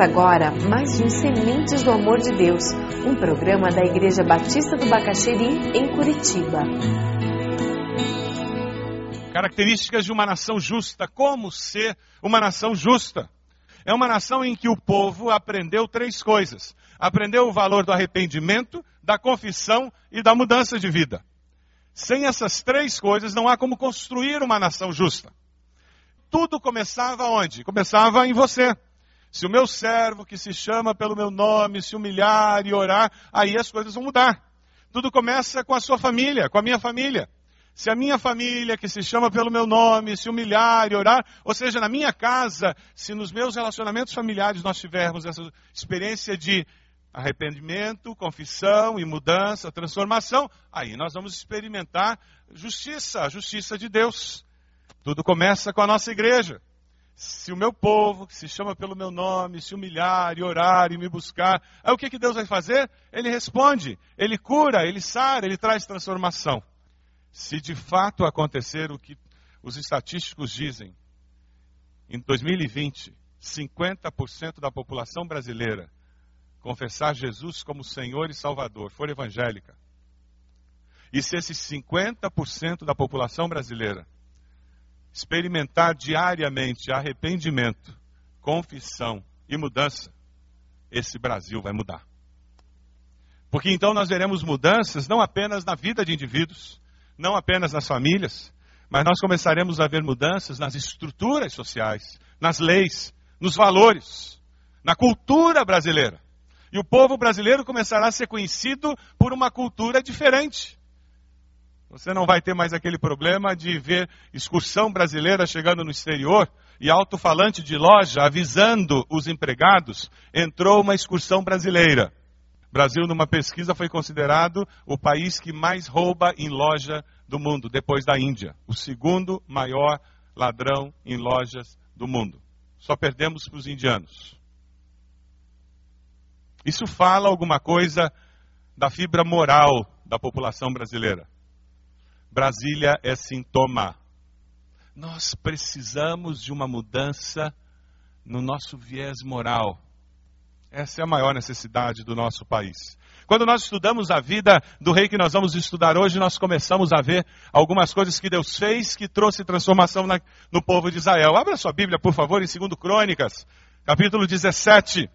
Agora mais um Sementes do Amor de Deus, um programa da Igreja Batista do Bacaxeri, em Curitiba. Características de uma nação justa. Como ser uma nação justa? É uma nação em que o povo aprendeu três coisas: aprendeu o valor do arrependimento, da confissão e da mudança de vida. Sem essas três coisas, não há como construir uma nação justa. Tudo começava onde? Começava em você. Se o meu servo, que se chama pelo meu nome, se humilhar e orar, aí as coisas vão mudar. Tudo começa com a sua família, com a minha família. Se a minha família, que se chama pelo meu nome, se humilhar e orar, ou seja, na minha casa, se nos meus relacionamentos familiares nós tivermos essa experiência de arrependimento, confissão e mudança, transformação, aí nós vamos experimentar justiça, a justiça de Deus. Tudo começa com a nossa igreja. Se o meu povo, que se chama pelo meu nome, se humilhar e orar e me buscar, aí o que, que Deus vai fazer? Ele responde, ele cura, ele sara, ele traz transformação. Se de fato acontecer o que os estatísticos dizem, em 2020, 50% da população brasileira confessar Jesus como Senhor e Salvador, for evangélica, e se esses 50% da população brasileira experimentar diariamente arrependimento, confissão e mudança, esse Brasil vai mudar. Porque então nós veremos mudanças não apenas na vida de indivíduos, não apenas nas famílias, mas nós começaremos a ver mudanças nas estruturas sociais, nas leis, nos valores, na cultura brasileira. E o povo brasileiro começará a ser conhecido por uma cultura diferente. Você não vai ter mais aquele problema de ver excursão brasileira chegando no exterior e alto-falante de loja avisando os empregados: entrou uma excursão brasileira. Brasil, numa pesquisa, foi considerado o país que mais rouba em loja do mundo, depois da Índia. O segundo maior ladrão em lojas do mundo. Só perdemos para os indianos. Isso fala alguma coisa da fibra moral da população brasileira. Brasília é sintoma. Nós precisamos de uma mudança no nosso viés moral. Essa é a maior necessidade do nosso país. Quando nós estudamos a vida do rei que nós vamos estudar hoje, nós começamos a ver algumas coisas que Deus fez que trouxe transformação na, no povo de Israel. Abra sua Bíblia, por favor, em 2 Crônicas, capítulo 17.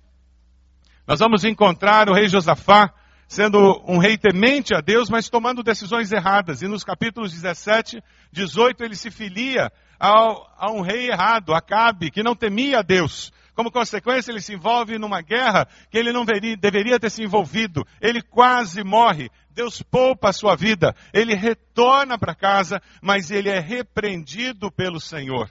Nós vamos encontrar o rei Josafá sendo um rei temente a Deus, mas tomando decisões erradas. E nos capítulos 17, 18, ele se filia ao, a um rei errado, Acabe, que não temia a Deus. Como consequência, ele se envolve numa guerra que ele não veria, deveria ter se envolvido. Ele quase morre. Deus poupa a sua vida. Ele retorna para casa, mas ele é repreendido pelo Senhor.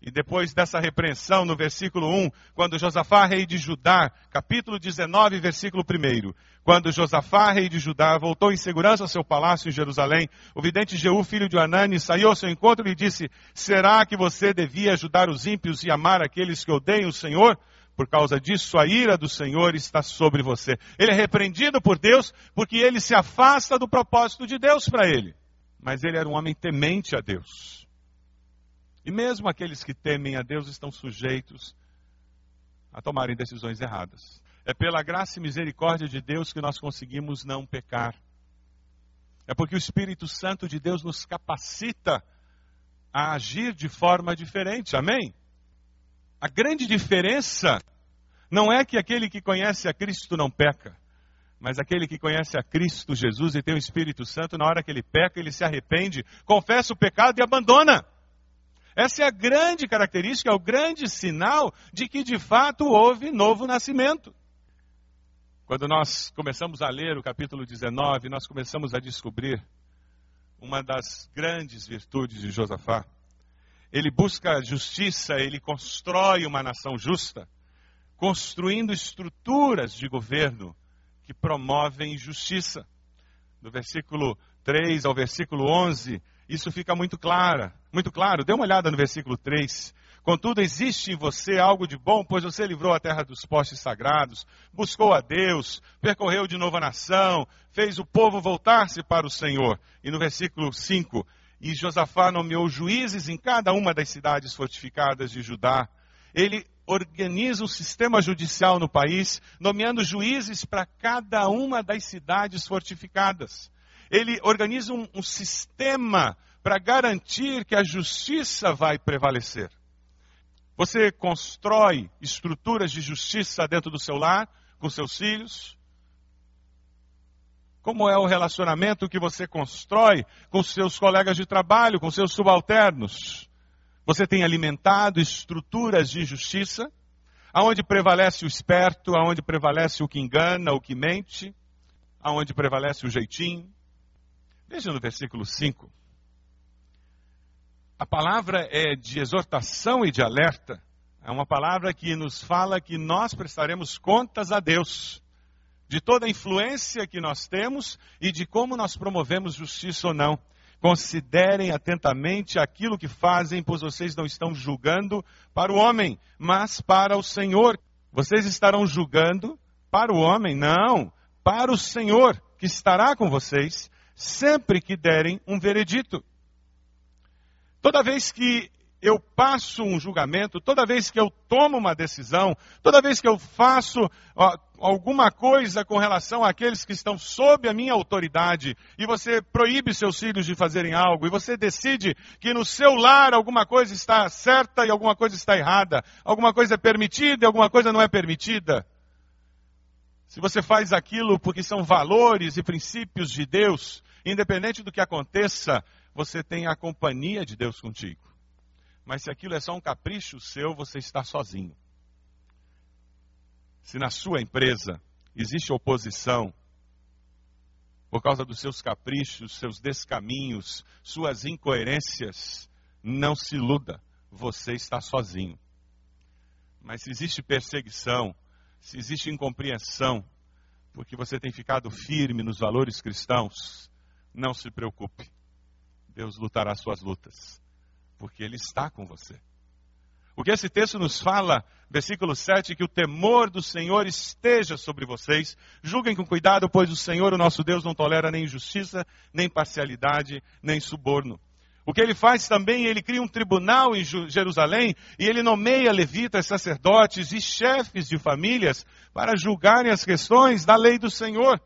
E depois dessa repreensão, no versículo 1, quando Josafá, rei de Judá, capítulo 19, versículo 1, quando Josafá, rei de Judá, voltou em segurança ao seu palácio em Jerusalém, o vidente Jeú, filho de Anani, saiu ao seu encontro e lhe disse, será que você devia ajudar os ímpios e amar aqueles que odeiam o Senhor? Por causa disso, a ira do Senhor está sobre você. Ele é repreendido por Deus porque ele se afasta do propósito de Deus para ele. Mas ele era um homem temente a Deus. E mesmo aqueles que temem a Deus estão sujeitos a tomarem decisões erradas. É pela graça e misericórdia de Deus que nós conseguimos não pecar. É porque o Espírito Santo de Deus nos capacita a agir de forma diferente. Amém? A grande diferença não é que aquele que conhece a Cristo não peca, mas aquele que conhece a Cristo Jesus e tem o Espírito Santo, na hora que ele peca, ele se arrepende, confessa o pecado e abandona. Essa é a grande característica, é o grande sinal de que de fato houve novo nascimento. Quando nós começamos a ler o capítulo 19, nós começamos a descobrir uma das grandes virtudes de Josafá. Ele busca justiça, ele constrói uma nação justa, construindo estruturas de governo que promovem justiça. Do versículo 3 ao versículo 11, isso fica muito claro, muito claro. Dê uma olhada no versículo 3. Contudo, existe em você algo de bom, pois você livrou a terra dos postes sagrados, buscou a Deus, percorreu de novo a nação, fez o povo voltar-se para o Senhor. E no versículo 5, e Josafá nomeou juízes em cada uma das cidades fortificadas de Judá. Ele organiza um sistema judicial no país, nomeando juízes para cada uma das cidades fortificadas. Ele organiza um, um sistema para garantir que a justiça vai prevalecer. Você constrói estruturas de justiça dentro do seu lar, com seus filhos? Como é o relacionamento que você constrói com seus colegas de trabalho, com seus subalternos? Você tem alimentado estruturas de justiça, aonde prevalece o esperto, aonde prevalece o que engana, o que mente, aonde prevalece o jeitinho. Veja no versículo 5. A palavra é de exortação e de alerta. É uma palavra que nos fala que nós prestaremos contas a Deus de toda a influência que nós temos e de como nós promovemos justiça ou não. Considerem atentamente aquilo que fazem, pois vocês não estão julgando para o homem, mas para o Senhor. Vocês estarão julgando para o homem? Não, para o Senhor, que estará com vocês sempre que derem um veredito. Toda vez que eu passo um julgamento, toda vez que eu tomo uma decisão, toda vez que eu faço ó, alguma coisa com relação àqueles que estão sob a minha autoridade, e você proíbe seus filhos de fazerem algo, e você decide que no seu lar alguma coisa está certa e alguma coisa está errada, alguma coisa é permitida e alguma coisa não é permitida. Se você faz aquilo porque são valores e princípios de Deus, independente do que aconteça, você tem a companhia de Deus contigo. Mas se aquilo é só um capricho seu, você está sozinho. Se na sua empresa existe oposição por causa dos seus caprichos, seus descaminhos, suas incoerências, não se iluda, você está sozinho. Mas se existe perseguição, se existe incompreensão, porque você tem ficado firme nos valores cristãos, não se preocupe. Deus lutará suas lutas porque Ele está com você. O que esse texto nos fala, versículo 7, que o temor do Senhor esteja sobre vocês. Julguem com cuidado, pois o Senhor, o nosso Deus, não tolera nem injustiça, nem parcialidade, nem suborno. O que ele faz também, ele cria um tribunal em Jerusalém e ele nomeia levitas, sacerdotes e chefes de famílias para julgarem as questões da lei do Senhor.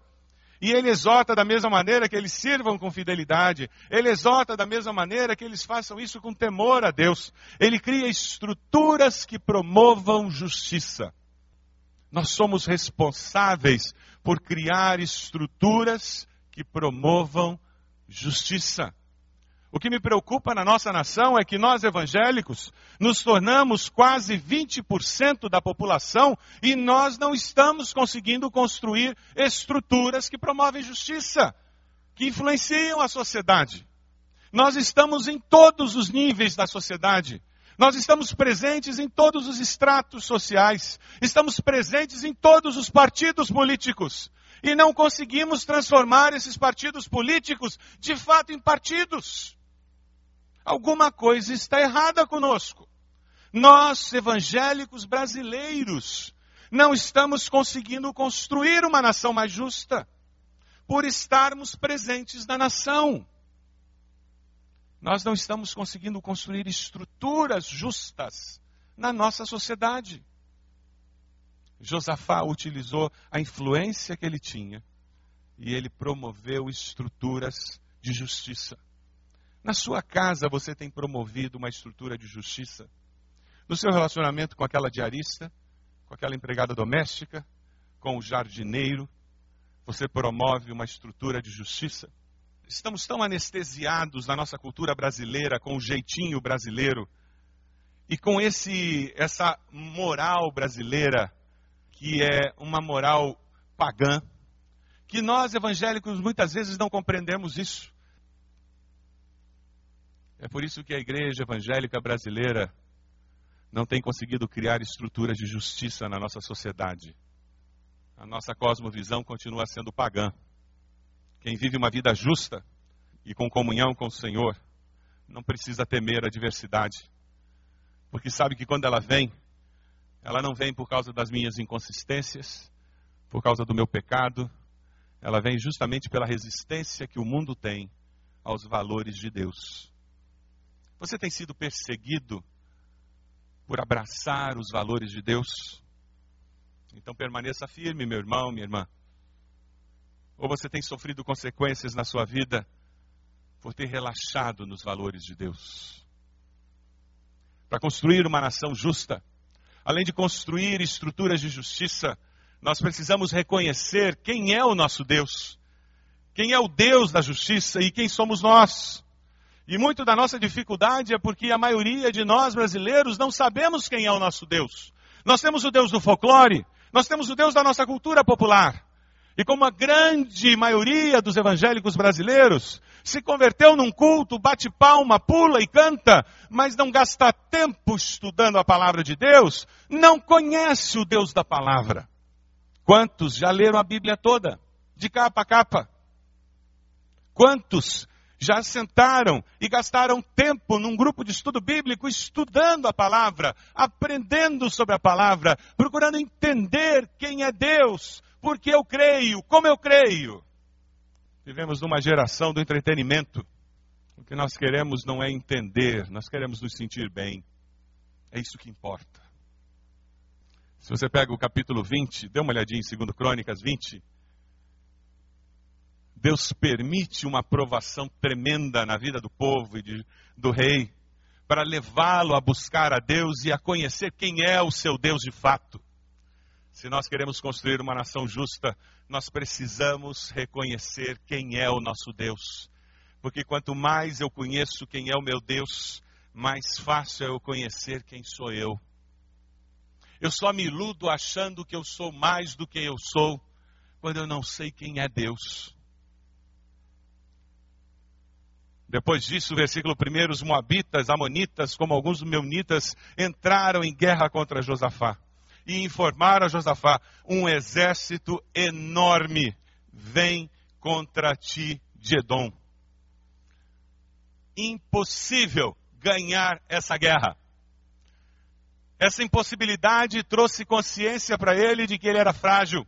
E ele exorta da mesma maneira que eles sirvam com fidelidade. Ele exorta da mesma maneira que eles façam isso com temor a Deus. Ele cria estruturas que promovam justiça. Nós somos responsáveis por criar estruturas que promovam justiça. O que me preocupa na nossa nação é que nós evangélicos nos tornamos quase 20% da população e nós não estamos conseguindo construir estruturas que promovem justiça, que influenciam a sociedade. Nós estamos em todos os níveis da sociedade. Nós estamos presentes em todos os estratos sociais. Estamos presentes em todos os partidos políticos. E não conseguimos transformar esses partidos políticos de fato em partidos. Alguma coisa está errada conosco. Nós, evangélicos brasileiros, não estamos conseguindo construir uma nação mais justa por estarmos presentes na nação. Nós não estamos conseguindo construir estruturas justas na nossa sociedade. Josafá utilizou a influência que ele tinha e ele promoveu estruturas de justiça. Na sua casa você tem promovido uma estrutura de justiça? No seu relacionamento com aquela diarista, com aquela empregada doméstica, com o jardineiro, você promove uma estrutura de justiça? Estamos tão anestesiados na nossa cultura brasileira com o jeitinho brasileiro e com esse essa moral brasileira que é uma moral pagã, que nós evangélicos muitas vezes não compreendemos isso. É por isso que a igreja evangélica brasileira não tem conseguido criar estruturas de justiça na nossa sociedade. A nossa cosmovisão continua sendo pagã. Quem vive uma vida justa e com comunhão com o Senhor não precisa temer a adversidade, porque sabe que quando ela vem, ela não vem por causa das minhas inconsistências, por causa do meu pecado, ela vem justamente pela resistência que o mundo tem aos valores de Deus. Você tem sido perseguido por abraçar os valores de Deus? Então permaneça firme, meu irmão, minha irmã. Ou você tem sofrido consequências na sua vida por ter relaxado nos valores de Deus? Para construir uma nação justa, além de construir estruturas de justiça, nós precisamos reconhecer quem é o nosso Deus, quem é o Deus da justiça e quem somos nós. E muito da nossa dificuldade é porque a maioria de nós brasileiros não sabemos quem é o nosso Deus. Nós temos o Deus do folclore, nós temos o Deus da nossa cultura popular. E como a grande maioria dos evangélicos brasileiros se converteu num culto, bate palma, pula e canta, mas não gasta tempo estudando a palavra de Deus, não conhece o Deus da palavra. Quantos já leram a Bíblia toda, de capa a capa? Quantos já sentaram e gastaram tempo num grupo de estudo bíblico estudando a palavra, aprendendo sobre a palavra, procurando entender quem é Deus, porque eu creio, como eu creio. Vivemos numa geração do entretenimento. O que nós queremos não é entender, nós queremos nos sentir bem. É isso que importa. Se você pega o capítulo 20, dê uma olhadinha em 2 Crônicas 20. Deus permite uma aprovação tremenda na vida do povo e de, do rei, para levá-lo a buscar a Deus e a conhecer quem é o seu Deus de fato. Se nós queremos construir uma nação justa, nós precisamos reconhecer quem é o nosso Deus. Porque quanto mais eu conheço quem é o meu Deus, mais fácil é eu conhecer quem sou eu. Eu só me iludo achando que eu sou mais do que eu sou, quando eu não sei quem é Deus. Depois disso, versículo 1, os moabitas, amonitas, como alguns meunitas, entraram em guerra contra Josafá e informaram a Josafá: um exército enorme vem contra ti de Edom. Impossível ganhar essa guerra. Essa impossibilidade trouxe consciência para ele de que ele era frágil,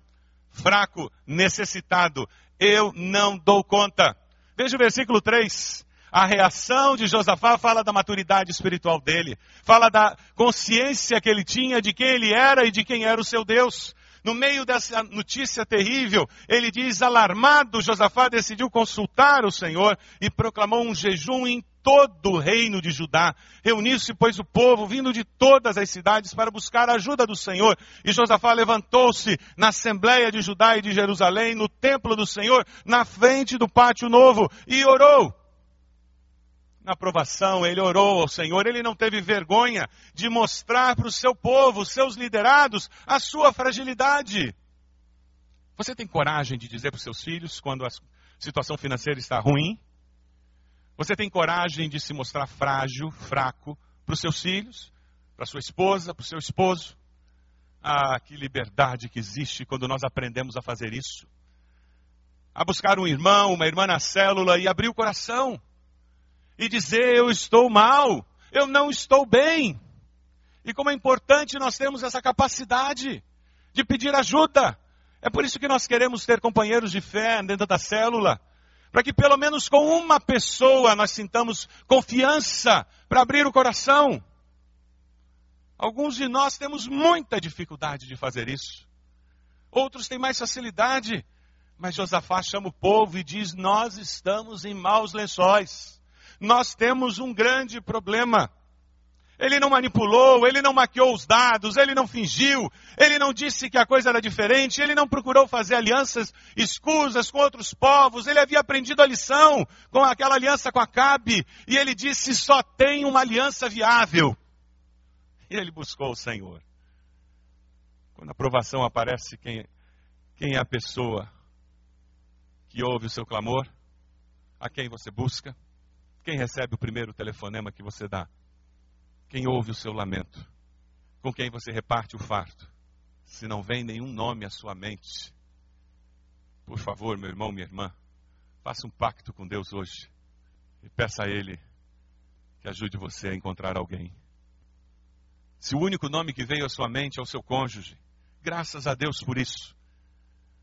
fraco, necessitado. Eu não dou conta. Veja o versículo 3. A reação de Josafá fala da maturidade espiritual dele, fala da consciência que ele tinha de quem ele era e de quem era o seu Deus. No meio dessa notícia terrível, ele diz: alarmado, Josafá decidiu consultar o Senhor e proclamou um jejum em todo o reino de Judá. Reuniu-se, pois, o povo, vindo de todas as cidades, para buscar a ajuda do Senhor. E Josafá levantou-se na Assembleia de Judá e de Jerusalém, no templo do Senhor, na frente do pátio novo, e orou na provação, ele orou ao Senhor, ele não teve vergonha de mostrar para o seu povo, seus liderados, a sua fragilidade. Você tem coragem de dizer para os seus filhos quando a situação financeira está ruim? Você tem coragem de se mostrar frágil, fraco para os seus filhos, para sua esposa, para o seu esposo? Ah, que liberdade que existe quando nós aprendemos a fazer isso. A buscar um irmão, uma irmã na célula e abrir o coração e dizer: Eu estou mal, eu não estou bem. E como é importante nós termos essa capacidade de pedir ajuda. É por isso que nós queremos ter companheiros de fé dentro da célula, para que pelo menos com uma pessoa nós sintamos confiança para abrir o coração. Alguns de nós temos muita dificuldade de fazer isso. Outros têm mais facilidade. Mas Josafá chama o povo e diz: Nós estamos em maus lençóis nós temos um grande problema. Ele não manipulou, ele não maquiou os dados, ele não fingiu, ele não disse que a coisa era diferente, ele não procurou fazer alianças escusas com outros povos, ele havia aprendido a lição com aquela aliança com Acabe, e ele disse: só tem uma aliança viável. E ele buscou o Senhor. Quando a provação aparece, quem, quem é a pessoa que ouve o seu clamor? A quem você busca? Quem recebe o primeiro telefonema que você dá? Quem ouve o seu lamento? Com quem você reparte o farto? Se não vem nenhum nome à sua mente, por favor, meu irmão, minha irmã, faça um pacto com Deus hoje e peça a Ele que ajude você a encontrar alguém. Se o único nome que veio à sua mente é o seu cônjuge, graças a Deus por isso.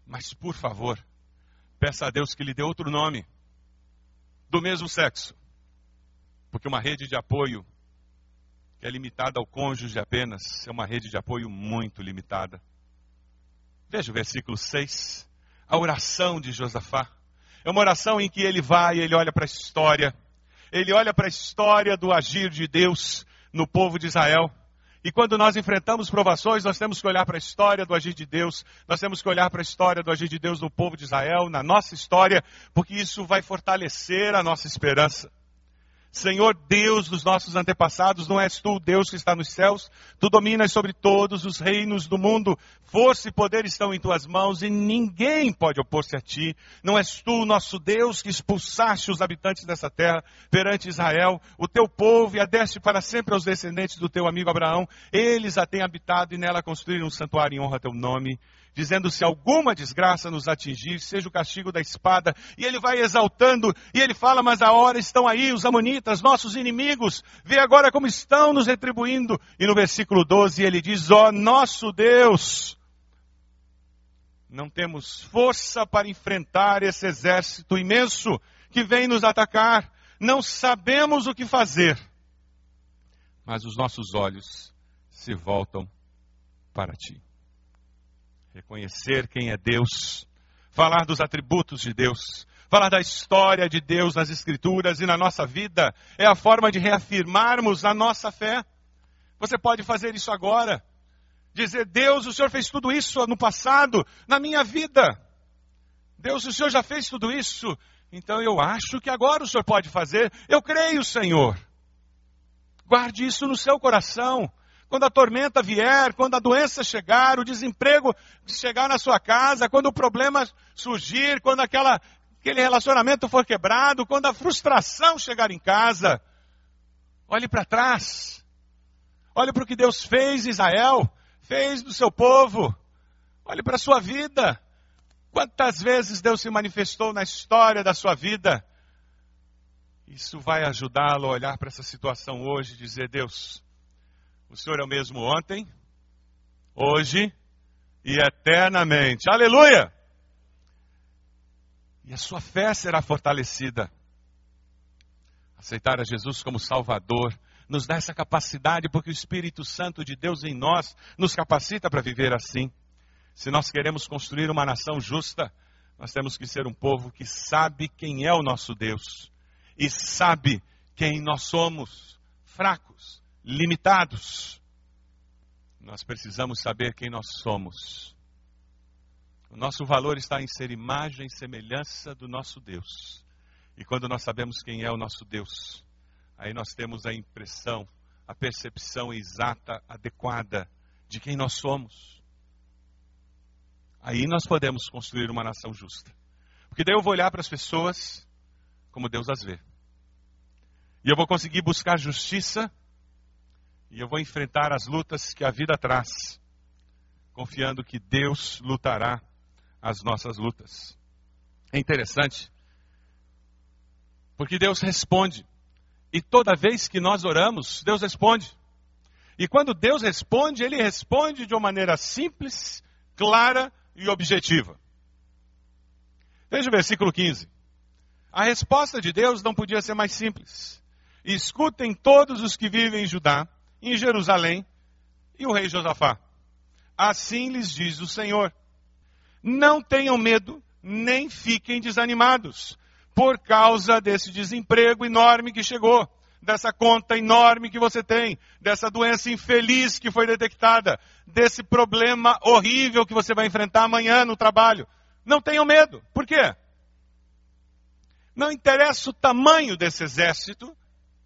Mas, por favor, peça a Deus que lhe dê outro nome, do mesmo sexo, porque uma rede de apoio que é limitada ao cônjuge apenas, é uma rede de apoio muito limitada. Veja o versículo 6, a oração de Josafá. É uma oração em que ele vai, ele olha para a história, ele olha para a história do agir de Deus no povo de Israel. E quando nós enfrentamos provações, nós temos que olhar para a história do agir de Deus, nós temos que olhar para a história do agir de Deus no povo de Israel, na nossa história, porque isso vai fortalecer a nossa esperança. Senhor Deus dos nossos antepassados, não és tu o Deus que está nos céus? Tu dominas sobre todos os reinos do mundo. Força e poder estão em tuas mãos e ninguém pode opor-se a ti. Não és tu o nosso Deus que expulsaste os habitantes dessa terra perante Israel, o teu povo, e a deste para sempre aos descendentes do teu amigo Abraão. Eles a têm habitado e nela construíram um santuário em honra a teu nome dizendo: se alguma desgraça nos atingir, seja o castigo da espada. E ele vai exaltando, e ele fala: mas a hora estão aí os amonitas, nossos inimigos, vê agora como estão nos retribuindo. E no versículo 12 ele diz: ó oh, nosso Deus. Não temos força para enfrentar esse exército imenso que vem nos atacar. Não sabemos o que fazer. Mas os nossos olhos se voltam para ti reconhecer quem é Deus, falar dos atributos de Deus, falar da história de Deus nas Escrituras e na nossa vida, é a forma de reafirmarmos a nossa fé. Você pode fazer isso agora. Dizer, Deus, o Senhor fez tudo isso no passado, na minha vida. Deus, o Senhor já fez tudo isso. Então eu acho que agora o Senhor pode fazer. Eu creio, Senhor. Guarde isso no seu coração. Quando a tormenta vier, quando a doença chegar, o desemprego chegar na sua casa, quando o problema surgir, quando aquela, aquele relacionamento for quebrado, quando a frustração chegar em casa, olhe para trás. Olhe para o que Deus fez Israel, fez do seu povo. Olhe para a sua vida. Quantas vezes Deus se manifestou na história da sua vida? Isso vai ajudá-lo a olhar para essa situação hoje e dizer: Deus, o Senhor é o mesmo ontem, hoje e eternamente. Aleluia! E a sua fé será fortalecida. Aceitar a Jesus como Salvador nos dá essa capacidade, porque o Espírito Santo de Deus em nós nos capacita para viver assim. Se nós queremos construir uma nação justa, nós temos que ser um povo que sabe quem é o nosso Deus e sabe quem nós somos, fracos, limitados. Nós precisamos saber quem nós somos. O nosso valor está em ser imagem e semelhança do nosso Deus. E quando nós sabemos quem é o nosso Deus, aí nós temos a impressão, a percepção exata, adequada de quem nós somos. Aí nós podemos construir uma nação justa. Porque daí eu vou olhar para as pessoas como Deus as vê. E eu vou conseguir buscar justiça e eu vou enfrentar as lutas que a vida traz, confiando que Deus lutará as nossas lutas. É interessante, porque Deus responde. E toda vez que nós oramos, Deus responde. E quando Deus responde, Ele responde de uma maneira simples, clara e objetiva. Veja o versículo 15. A resposta de Deus não podia ser mais simples. Escutem todos os que vivem em Judá em Jerusalém e o rei Josafá. Assim lhes diz o Senhor: Não tenham medo, nem fiquem desanimados, por causa desse desemprego enorme que chegou, dessa conta enorme que você tem, dessa doença infeliz que foi detectada, desse problema horrível que você vai enfrentar amanhã no trabalho. Não tenham medo. Por quê? Não interessa o tamanho desse exército,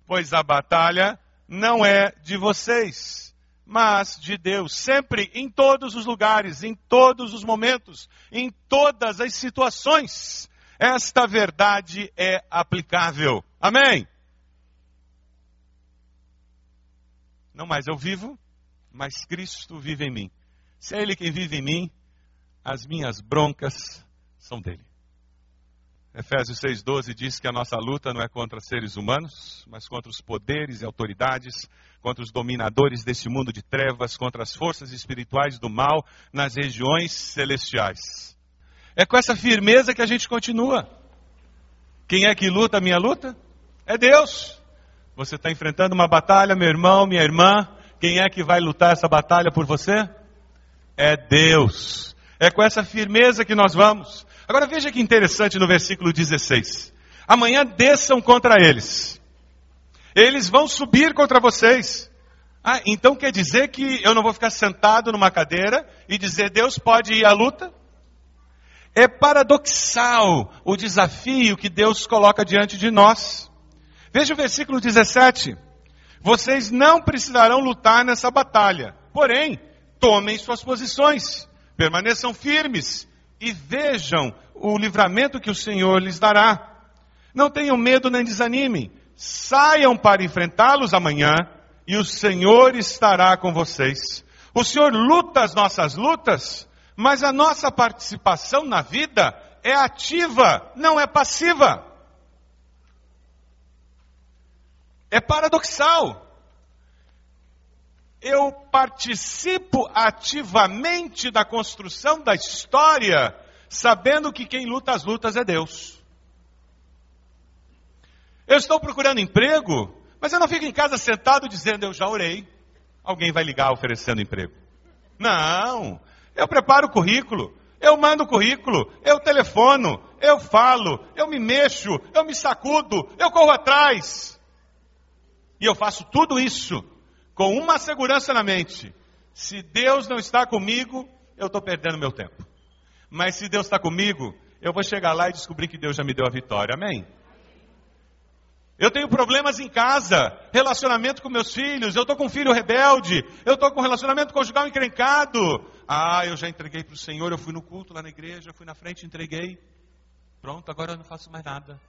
pois a batalha não é de vocês, mas de Deus. Sempre, em todos os lugares, em todos os momentos, em todas as situações, esta verdade é aplicável. Amém? Não mais eu vivo, mas Cristo vive em mim. Se é Ele quem vive em mim, as minhas broncas são dele. Efésios 6,12 diz que a nossa luta não é contra seres humanos, mas contra os poderes e autoridades, contra os dominadores deste mundo de trevas, contra as forças espirituais do mal nas regiões celestiais. É com essa firmeza que a gente continua. Quem é que luta a minha luta? É Deus. Você está enfrentando uma batalha, meu irmão, minha irmã. Quem é que vai lutar essa batalha por você? É Deus. É com essa firmeza que nós vamos. Agora veja que interessante no versículo 16. Amanhã desçam contra eles. Eles vão subir contra vocês. Ah, então quer dizer que eu não vou ficar sentado numa cadeira e dizer Deus pode ir à luta? É paradoxal o desafio que Deus coloca diante de nós. Veja o versículo 17. Vocês não precisarão lutar nessa batalha, porém, tomem suas posições, permaneçam firmes e vejam o livramento que o Senhor lhes dará. Não tenham medo nem desanimem, saiam para enfrentá-los amanhã e o Senhor estará com vocês. O Senhor luta as nossas lutas, mas a nossa participação na vida é ativa, não é passiva. É paradoxal. Eu participo ativamente da construção da história, sabendo que quem luta as lutas é Deus. Eu estou procurando emprego, mas eu não fico em casa sentado dizendo eu já orei. Alguém vai ligar oferecendo emprego. Não, eu preparo o currículo, eu mando o currículo, eu telefono, eu falo, eu me mexo, eu me sacudo, eu corro atrás. E eu faço tudo isso com uma segurança na mente. Se Deus não está comigo, eu estou perdendo meu tempo. Mas se Deus está comigo, eu vou chegar lá e descobrir que Deus já me deu a vitória. Amém? Eu tenho problemas em casa, relacionamento com meus filhos, eu estou com um filho rebelde, eu estou com um relacionamento conjugal encrencado. Ah, eu já entreguei para o Senhor, eu fui no culto lá na igreja, fui na frente, entreguei. Pronto, agora eu não faço mais nada.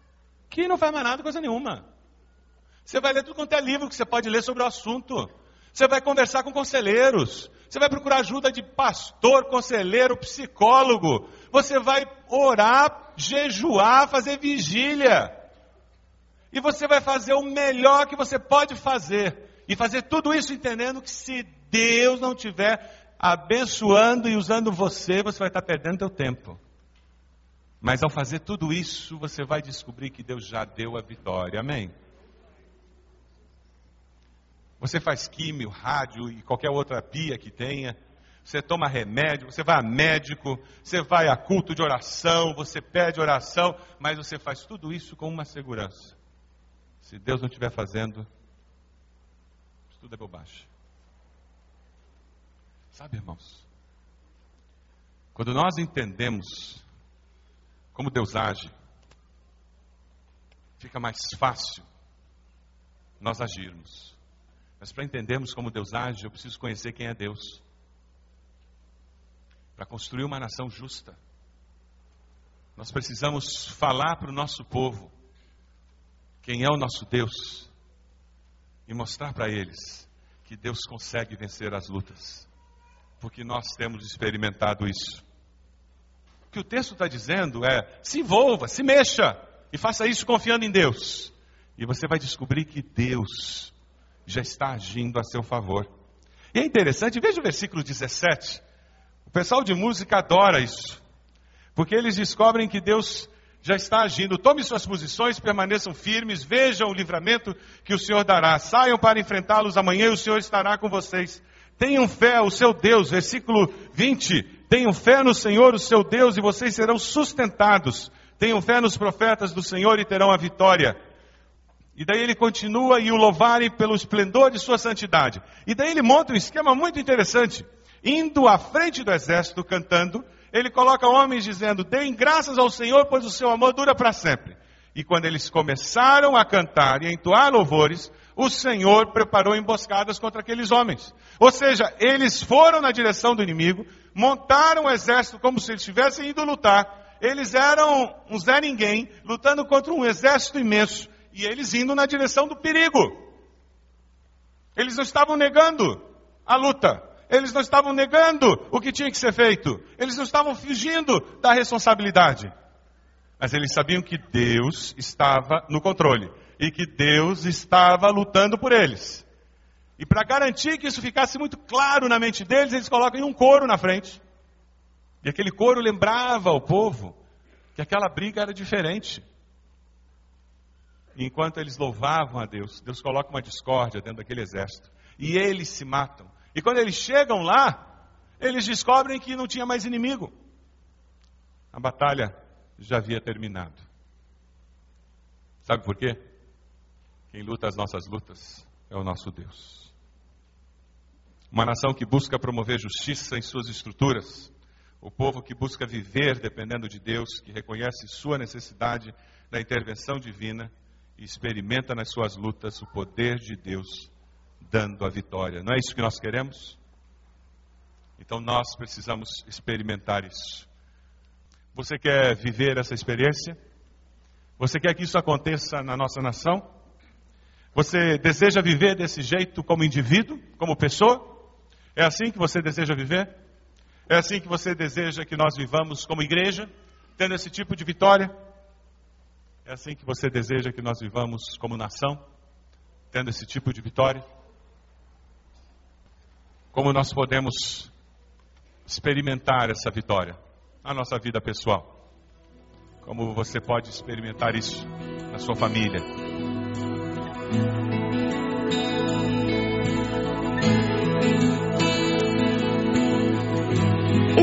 Que não faz mais nada, coisa nenhuma. Você vai ler tudo quanto é livro que você pode ler sobre o assunto. Você vai conversar com conselheiros. Você vai procurar ajuda de pastor, conselheiro, psicólogo. Você vai orar, jejuar, fazer vigília. E você vai fazer o melhor que você pode fazer. E fazer tudo isso entendendo que se Deus não estiver abençoando e usando você, você vai estar perdendo seu tempo. Mas ao fazer tudo isso, você vai descobrir que Deus já deu a vitória. Amém? Você faz químio, rádio e qualquer outra pia que tenha. Você toma remédio, você vai a médico, você vai a culto de oração, você pede oração, mas você faz tudo isso com uma segurança. Se Deus não estiver fazendo, isso tudo é bobagem. Sabe, irmãos? Quando nós entendemos como Deus age, fica mais fácil nós agirmos. Mas para entendermos como Deus age, eu preciso conhecer quem é Deus. Para construir uma nação justa, nós precisamos falar para o nosso povo quem é o nosso Deus e mostrar para eles que Deus consegue vencer as lutas, porque nós temos experimentado isso. O que o texto está dizendo é: se envolva, se mexa e faça isso confiando em Deus, e você vai descobrir que Deus já está agindo a seu favor. E é interessante, veja o versículo 17. O pessoal de música adora isso, porque eles descobrem que Deus já está agindo. Tome suas posições, permaneçam firmes, vejam o livramento que o Senhor dará. Saiam para enfrentá-los amanhã e o Senhor estará com vocês. Tenham fé o seu Deus, versículo 20. Tenham fé no Senhor, o seu Deus, e vocês serão sustentados. Tenham fé nos profetas do Senhor e terão a vitória. E daí ele continua e o louvarem pelo esplendor de sua santidade. E daí ele monta um esquema muito interessante. Indo à frente do exército, cantando, ele coloca homens dizendo: Deem graças ao Senhor, pois o seu amor dura para sempre. E quando eles começaram a cantar e a entoar louvores, o Senhor preparou emboscadas contra aqueles homens. Ou seja, eles foram na direção do inimigo, montaram o um exército como se eles estivessem indo lutar. Eles eram um Zé Ninguém, lutando contra um exército imenso. E eles indo na direção do perigo. Eles não estavam negando a luta. Eles não estavam negando o que tinha que ser feito. Eles não estavam fugindo da responsabilidade. Mas eles sabiam que Deus estava no controle e que Deus estava lutando por eles. E para garantir que isso ficasse muito claro na mente deles, eles colocam um coro na frente. E aquele coro lembrava ao povo que aquela briga era diferente. Enquanto eles louvavam a Deus, Deus coloca uma discórdia dentro daquele exército. E eles se matam. E quando eles chegam lá, eles descobrem que não tinha mais inimigo. A batalha já havia terminado. Sabe por quê? Quem luta as nossas lutas é o nosso Deus. Uma nação que busca promover justiça em suas estruturas, o povo que busca viver dependendo de Deus, que reconhece sua necessidade da intervenção divina e experimenta nas suas lutas o poder de Deus dando a vitória. Não é isso que nós queremos? Então nós precisamos experimentar isso. Você quer viver essa experiência? Você quer que isso aconteça na nossa nação? Você deseja viver desse jeito como indivíduo, como pessoa? É assim que você deseja viver? É assim que você deseja que nós vivamos como igreja, tendo esse tipo de vitória? É assim que você deseja que nós vivamos como nação, tendo esse tipo de vitória? Como nós podemos experimentar essa vitória na nossa vida pessoal? Como você pode experimentar isso na sua família?